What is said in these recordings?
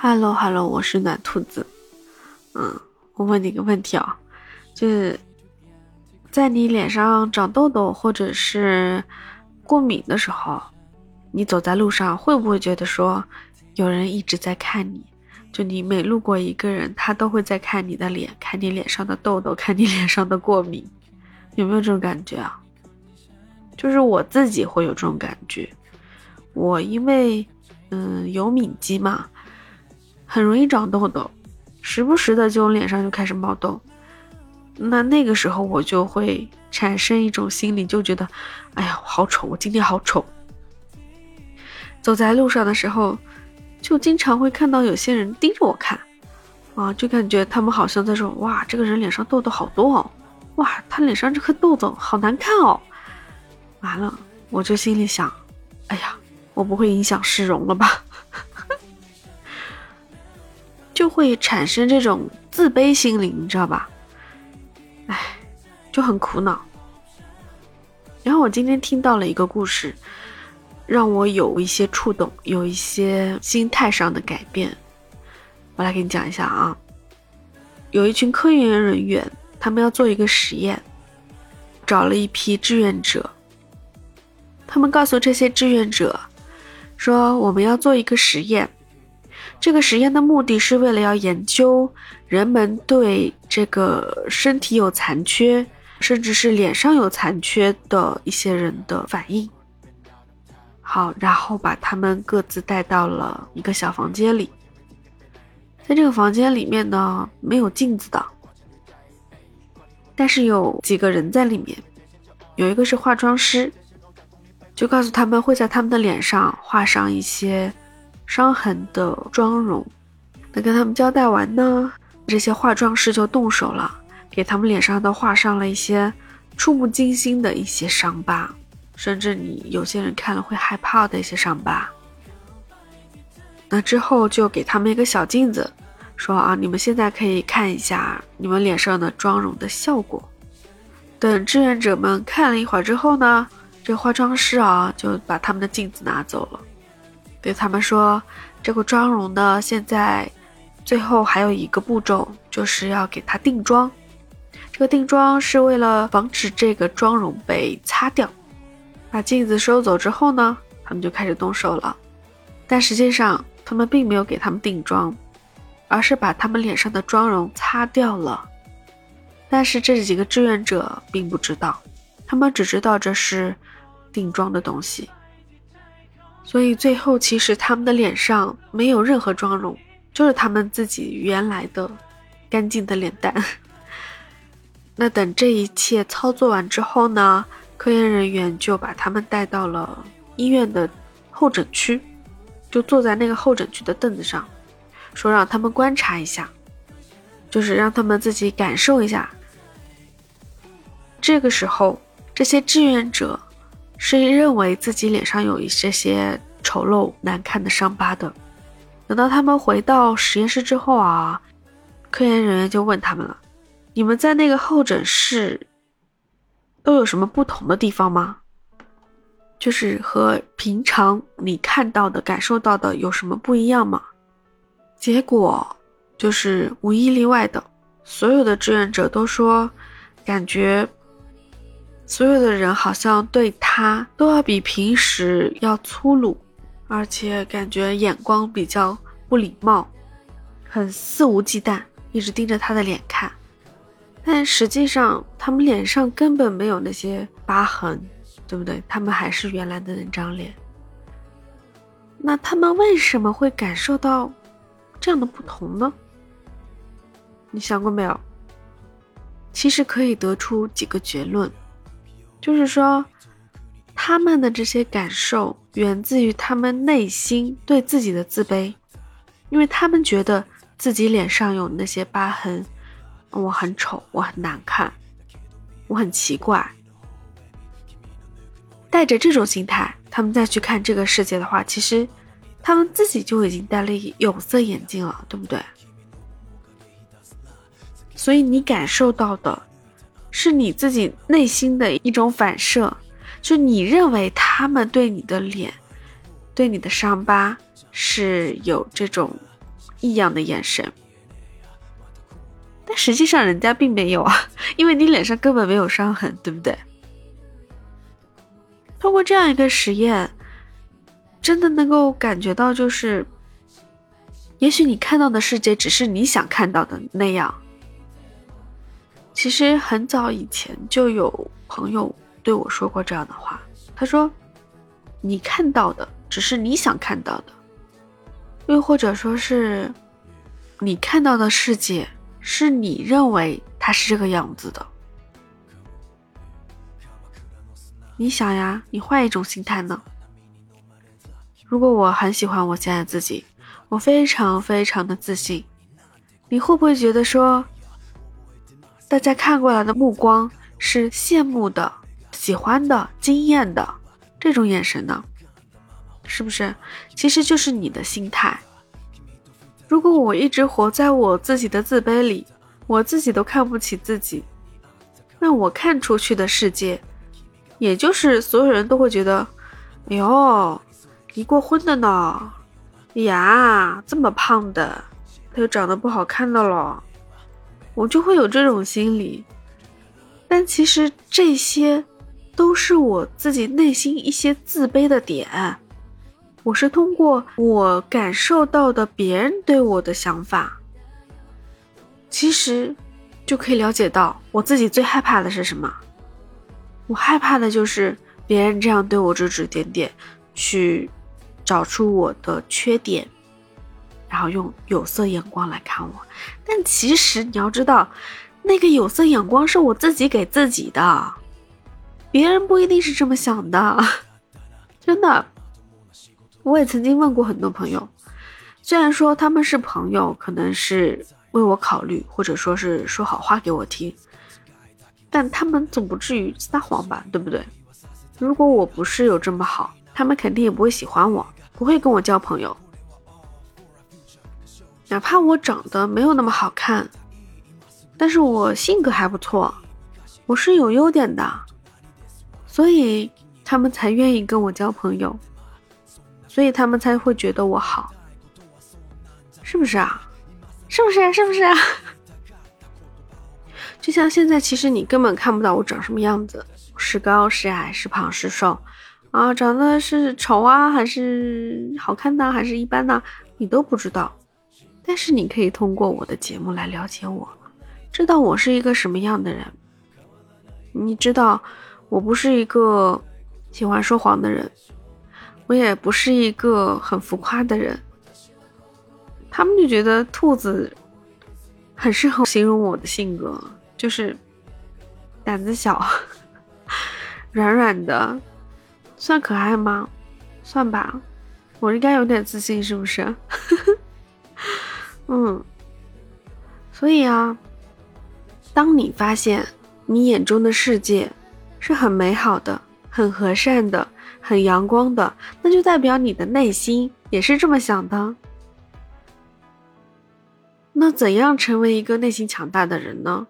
Hello Hello，我是暖兔子。嗯，我问你个问题啊，就是在你脸上长痘痘或者是过敏的时候，你走在路上会不会觉得说有人一直在看你？就你每路过一个人，他都会在看你的脸，看你脸上的痘痘，看你脸上的过敏，有没有这种感觉啊？就是我自己会有这种感觉，我因为嗯有敏肌嘛，很容易长痘痘，时不时的就脸上就开始冒痘，那那个时候我就会产生一种心理，就觉得，哎呀好丑，我今天好丑。走在路上的时候。就经常会看到有些人盯着我看，啊，就感觉他们好像在说：“哇，这个人脸上痘痘好多哦，哇，他脸上这颗痘痘好难看哦。”完了，我就心里想：“哎呀，我不会影响市容了吧？”就会产生这种自卑心理，你知道吧？哎，就很苦恼。然后我今天听到了一个故事。让我有一些触动，有一些心态上的改变。我来给你讲一下啊。有一群科研人员，他们要做一个实验，找了一批志愿者。他们告诉这些志愿者说：“我们要做一个实验，这个实验的目的是为了要研究人们对这个身体有残缺，甚至是脸上有残缺的一些人的反应。”好，然后把他们各自带到了一个小房间里。在这个房间里面呢，没有镜子的，但是有几个人在里面。有一个是化妆师，就告诉他们会在他们的脸上画上一些伤痕的妆容。那跟他们交代完呢，这些化妆师就动手了，给他们脸上都画上了一些触目惊心的一些伤疤。甚至你有些人看了会害怕的一些伤疤，那之后就给他们一个小镜子，说啊，你们现在可以看一下你们脸上的妆容的效果。等志愿者们看了一会儿之后呢，这化妆师啊就把他们的镜子拿走了，对他们说，这个妆容呢，现在最后还有一个步骤，就是要给它定妆。这个定妆是为了防止这个妆容被擦掉。把镜子收走之后呢，他们就开始动手了。但实际上，他们并没有给他们定妆，而是把他们脸上的妆容擦掉了。但是这几个志愿者并不知道，他们只知道这是定妆的东西。所以最后，其实他们的脸上没有任何妆容，就是他们自己原来的干净的脸蛋。那等这一切操作完之后呢？科研人员就把他们带到了医院的候诊区，就坐在那个候诊区的凳子上，说让他们观察一下，就是让他们自己感受一下。这个时候，这些志愿者是认为自己脸上有一些些丑陋难看的伤疤的。等到他们回到实验室之后啊，科研人员就问他们了：“你们在那个候诊室？”都有什么不同的地方吗？就是和平常你看到的、感受到的有什么不一样吗？结果就是无一例外的，所有的志愿者都说，感觉所有的人好像对他都要比平时要粗鲁，而且感觉眼光比较不礼貌，很肆无忌惮，一直盯着他的脸看。但实际上，他们脸上根本没有那些疤痕，对不对？他们还是原来的那张脸。那他们为什么会感受到这样的不同呢？你想过没有？其实可以得出几个结论，就是说，他们的这些感受源自于他们内心对自己的自卑，因为他们觉得自己脸上有那些疤痕。我很丑，我很难看，我很奇怪。带着这种心态，他们再去看这个世界的话，其实他们自己就已经戴了有色眼镜了，对不对？所以你感受到的是你自己内心的一种反射，就你认为他们对你的脸、对你的伤疤是有这种异样的眼神。但实际上人家并没有啊，因为你脸上根本没有伤痕，对不对？通过这样一个实验，真的能够感觉到，就是也许你看到的世界只是你想看到的那样。其实很早以前就有朋友对我说过这样的话，他说：“你看到的只是你想看到的，又或者说是你看到的世界。”是你认为他是这个样子的，你想呀，你换一种心态呢？如果我很喜欢我现在自己，我非常非常的自信，你会不会觉得说，大家看过来的目光是羡慕的、喜欢的、惊艳的这种眼神呢？是不是？其实就是你的心态。如果我一直活在我自己的自卑里，我自己都看不起自己，那我看出去的世界，也就是所有人都会觉得，哎呦，离过婚的呢，呀，这么胖的，他又长得不好看的了，我就会有这种心理。但其实这些，都是我自己内心一些自卑的点。我是通过我感受到的别人对我的想法，其实就可以了解到我自己最害怕的是什么。我害怕的就是别人这样对我指指点点，去找出我的缺点，然后用有色眼光来看我。但其实你要知道，那个有色眼光是我自己给自己的，别人不一定是这么想的，真的。我也曾经问过很多朋友，虽然说他们是朋友，可能是为我考虑，或者说是说好话给我听，但他们总不至于撒谎吧，对不对？如果我不是有这么好，他们肯定也不会喜欢我，不会跟我交朋友。哪怕我长得没有那么好看，但是我性格还不错，我是有优点的，所以他们才愿意跟我交朋友。所以他们才会觉得我好，是不是啊？是不是？是不是啊？就像现在，其实你根本看不到我长什么样子，是高是矮，是胖是瘦，啊，长得是丑啊，还是好看呢，还是一般呢？你都不知道。但是你可以通过我的节目来了解我，知道我是一个什么样的人。你知道，我不是一个喜欢说谎的人。我也不是一个很浮夸的人，他们就觉得兔子很适合形容我的性格，就是胆子小、软软的，算可爱吗？算吧，我应该有点自信，是不是？嗯，所以啊，当你发现你眼中的世界是很美好的、很和善的。很阳光的，那就代表你的内心也是这么想的。那怎样成为一个内心强大的人呢？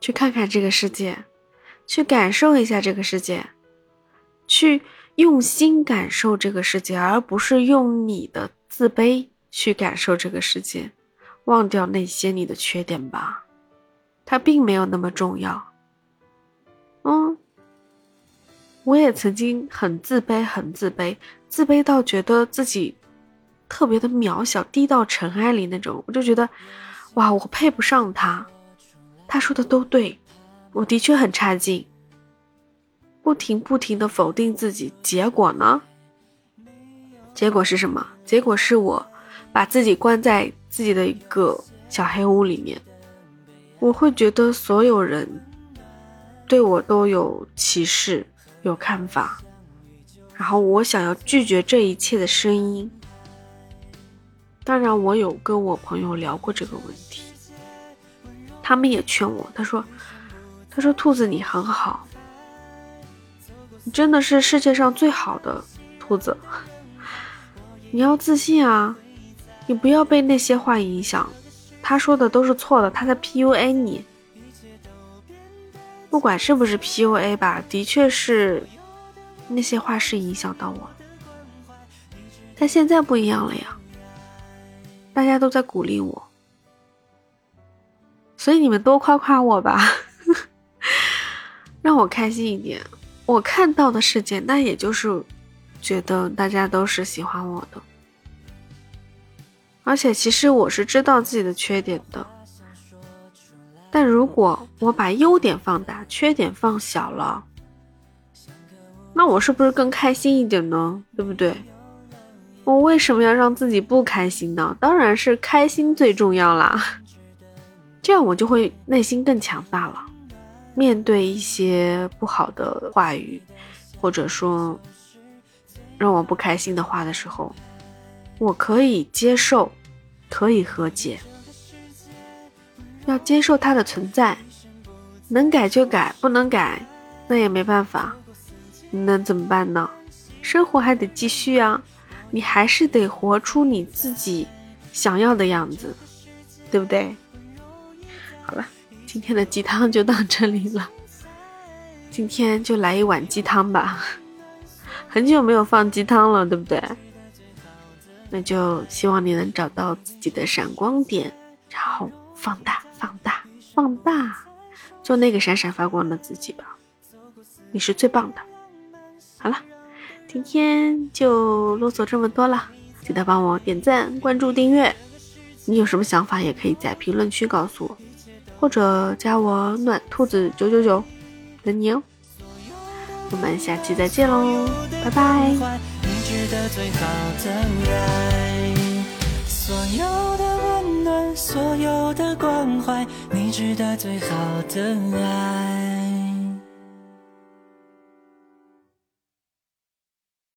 去看看这个世界，去感受一下这个世界，去用心感受这个世界，而不是用你的自卑去感受这个世界。忘掉那些你的缺点吧，它并没有那么重要。嗯。我也曾经很自卑，很自卑，自卑到觉得自己特别的渺小，低到尘埃里那种。我就觉得，哇，我配不上他。他说的都对，我的确很差劲。不停不停的否定自己，结果呢？结果是什么？结果是我把自己关在自己的一个小黑屋里面。我会觉得所有人对我都有歧视。有看法，然后我想要拒绝这一切的声音。当然，我有跟我朋友聊过这个问题，他们也劝我，他说：“他说兔子你很好，你真的是世界上最好的兔子，你要自信啊，你不要被那些话影响，他说的都是错的，他在 PUA 你。”不管是不是 PUA 吧，的确是那些话是影响到我。但现在不一样了呀，大家都在鼓励我，所以你们多夸夸我吧，让我开心一点。我看到的世界，那也就是觉得大家都是喜欢我的，而且其实我是知道自己的缺点的。但如果我把优点放大，缺点放小了，那我是不是更开心一点呢？对不对？我为什么要让自己不开心呢？当然是开心最重要啦，这样我就会内心更强大了。面对一些不好的话语，或者说让我不开心的话的时候，我可以接受，可以和解。要接受它的存在，能改就改，不能改，那也没办法，能怎么办呢？生活还得继续啊，你还是得活出你自己想要的样子，对不对？好了。今天的鸡汤就到这里了，今天就来一碗鸡汤吧，很久没有放鸡汤了，对不对？那就希望你能找到自己的闪光点，然后放大、放大、放大，做那个闪闪发光的自己吧，你是最棒的。好了，今天就啰嗦这么多了，记得帮我点赞、关注、订阅。你有什么想法，也可以在评论区告诉我。或者加我暖兔子九九九，等你哦。我们下期再见喽，拜拜。所有的温暖，所有的关怀，你值得最好的爱。